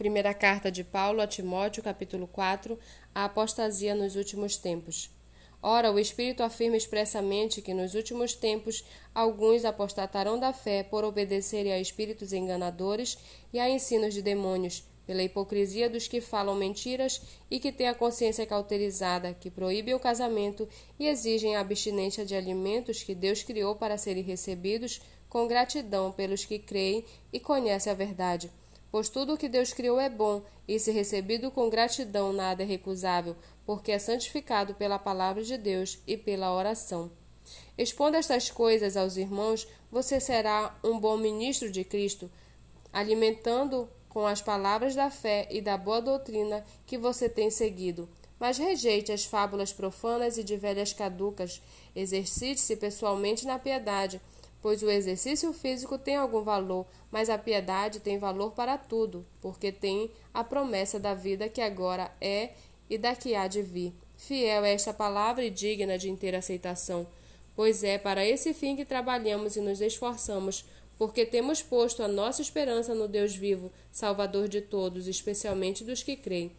Primeira carta de Paulo a Timóteo, capítulo 4, a apostasia nos últimos tempos. Ora, o Espírito afirma expressamente que nos últimos tempos alguns apostatarão da fé por obedecerem a espíritos enganadores e a ensinos de demônios, pela hipocrisia dos que falam mentiras e que têm a consciência cauterizada, que proíbem o casamento e exigem a abstinência de alimentos que Deus criou para serem recebidos com gratidão pelos que creem e conhecem a verdade Pois tudo o que Deus criou é bom, e se recebido com gratidão nada é recusável, porque é santificado pela palavra de Deus e pela oração. Expondo estas coisas aos irmãos, você será um bom ministro de Cristo, alimentando com as palavras da fé e da boa doutrina que você tem seguido. Mas rejeite as fábulas profanas e de velhas caducas. Exercite-se pessoalmente na piedade pois o exercício físico tem algum valor, mas a piedade tem valor para tudo, porque tem a promessa da vida que agora é e da que há de vir. Fiel é esta palavra e digna de inteira aceitação, pois é para esse fim que trabalhamos e nos esforçamos, porque temos posto a nossa esperança no Deus vivo, Salvador de todos, especialmente dos que creem.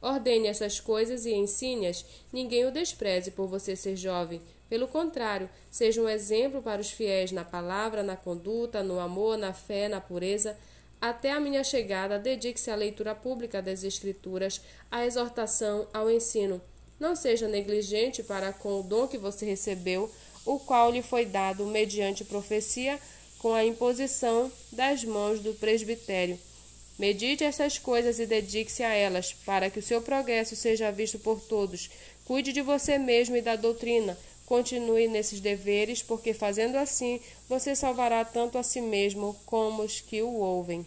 Ordene essas coisas e ensine-as, ninguém o despreze por você ser jovem. Pelo contrário, seja um exemplo para os fiéis na palavra, na conduta, no amor, na fé, na pureza. Até a minha chegada, dedique-se à leitura pública das Escrituras, à exortação, ao ensino. Não seja negligente para com o dom que você recebeu, o qual lhe foi dado mediante profecia, com a imposição das mãos do presbitério. Medite essas coisas e dedique-se a elas, para que o seu progresso seja visto por todos. Cuide de você mesmo e da doutrina. Continue nesses deveres, porque fazendo assim você salvará tanto a si mesmo como os que o ouvem.